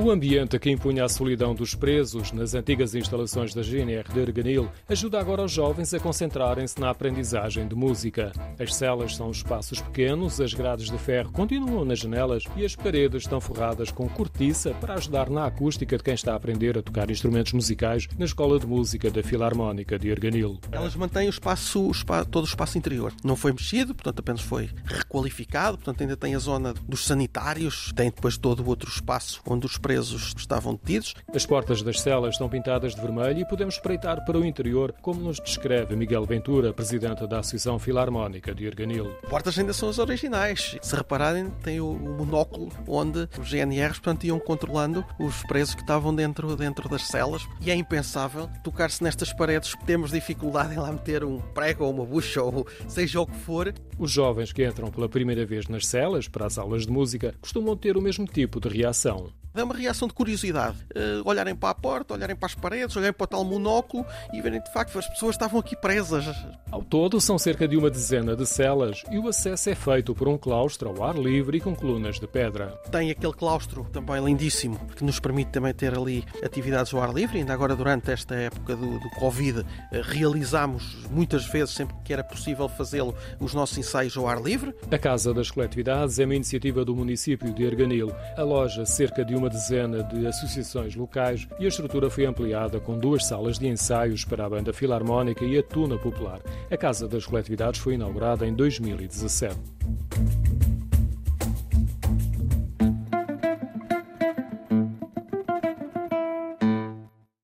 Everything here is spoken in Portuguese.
O ambiente que impunha a solidão dos presos nas antigas instalações da GNR de Erganil ajuda agora os jovens a concentrarem-se na aprendizagem de música. As celas são espaços pequenos, as grades de ferro continuam nas janelas e as paredes estão forradas com cortiça para ajudar na acústica de quem está a aprender a tocar instrumentos musicais na Escola de Música da Filarmónica de Erganil. Elas mantêm o espaço, o espaço, todo o espaço interior. Não foi mexido, portanto apenas foi requalificado, portanto ainda tem a zona dos sanitários, tem depois todo o outro espaço onde os presos estavam detidos. As portas das celas estão pintadas de vermelho e podemos espreitar para o interior, como nos descreve Miguel Ventura, presidente da Associação Filarmónica de Erganil. As portas ainda são as originais. Se repararem, tem o, o monóculo onde os GNRs portanto, iam controlando os presos que estavam dentro, dentro das celas. E é impensável tocar-se nestas paredes. Temos dificuldade em lá meter um prego ou uma bucha ou seja o que for. Os jovens que entram pela primeira vez nas celas para as aulas de música costumam ter o mesmo tipo de reação. É uma reação de curiosidade. Uh, olharem para a porta, olharem para as paredes, olharem para o tal monóculo e verem de facto que as pessoas estavam aqui presas. Ao todo, são cerca de uma dezena de celas e o acesso é feito por um claustro ao ar livre e com colunas de pedra. Tem aquele claustro também lindíssimo que nos permite também ter ali atividades ao ar livre. Ainda agora, durante esta época do, do Covid, uh, realizámos muitas vezes, sempre que era possível fazê-lo, os nossos ensaios ao ar livre. A Casa das Coletividades é uma iniciativa do município de Erganil. Aloja cerca de uma uma dezena de associações locais e a estrutura foi ampliada com duas salas de ensaios para a banda filarmónica e a tuna popular. A Casa das Coletividades foi inaugurada em 2017.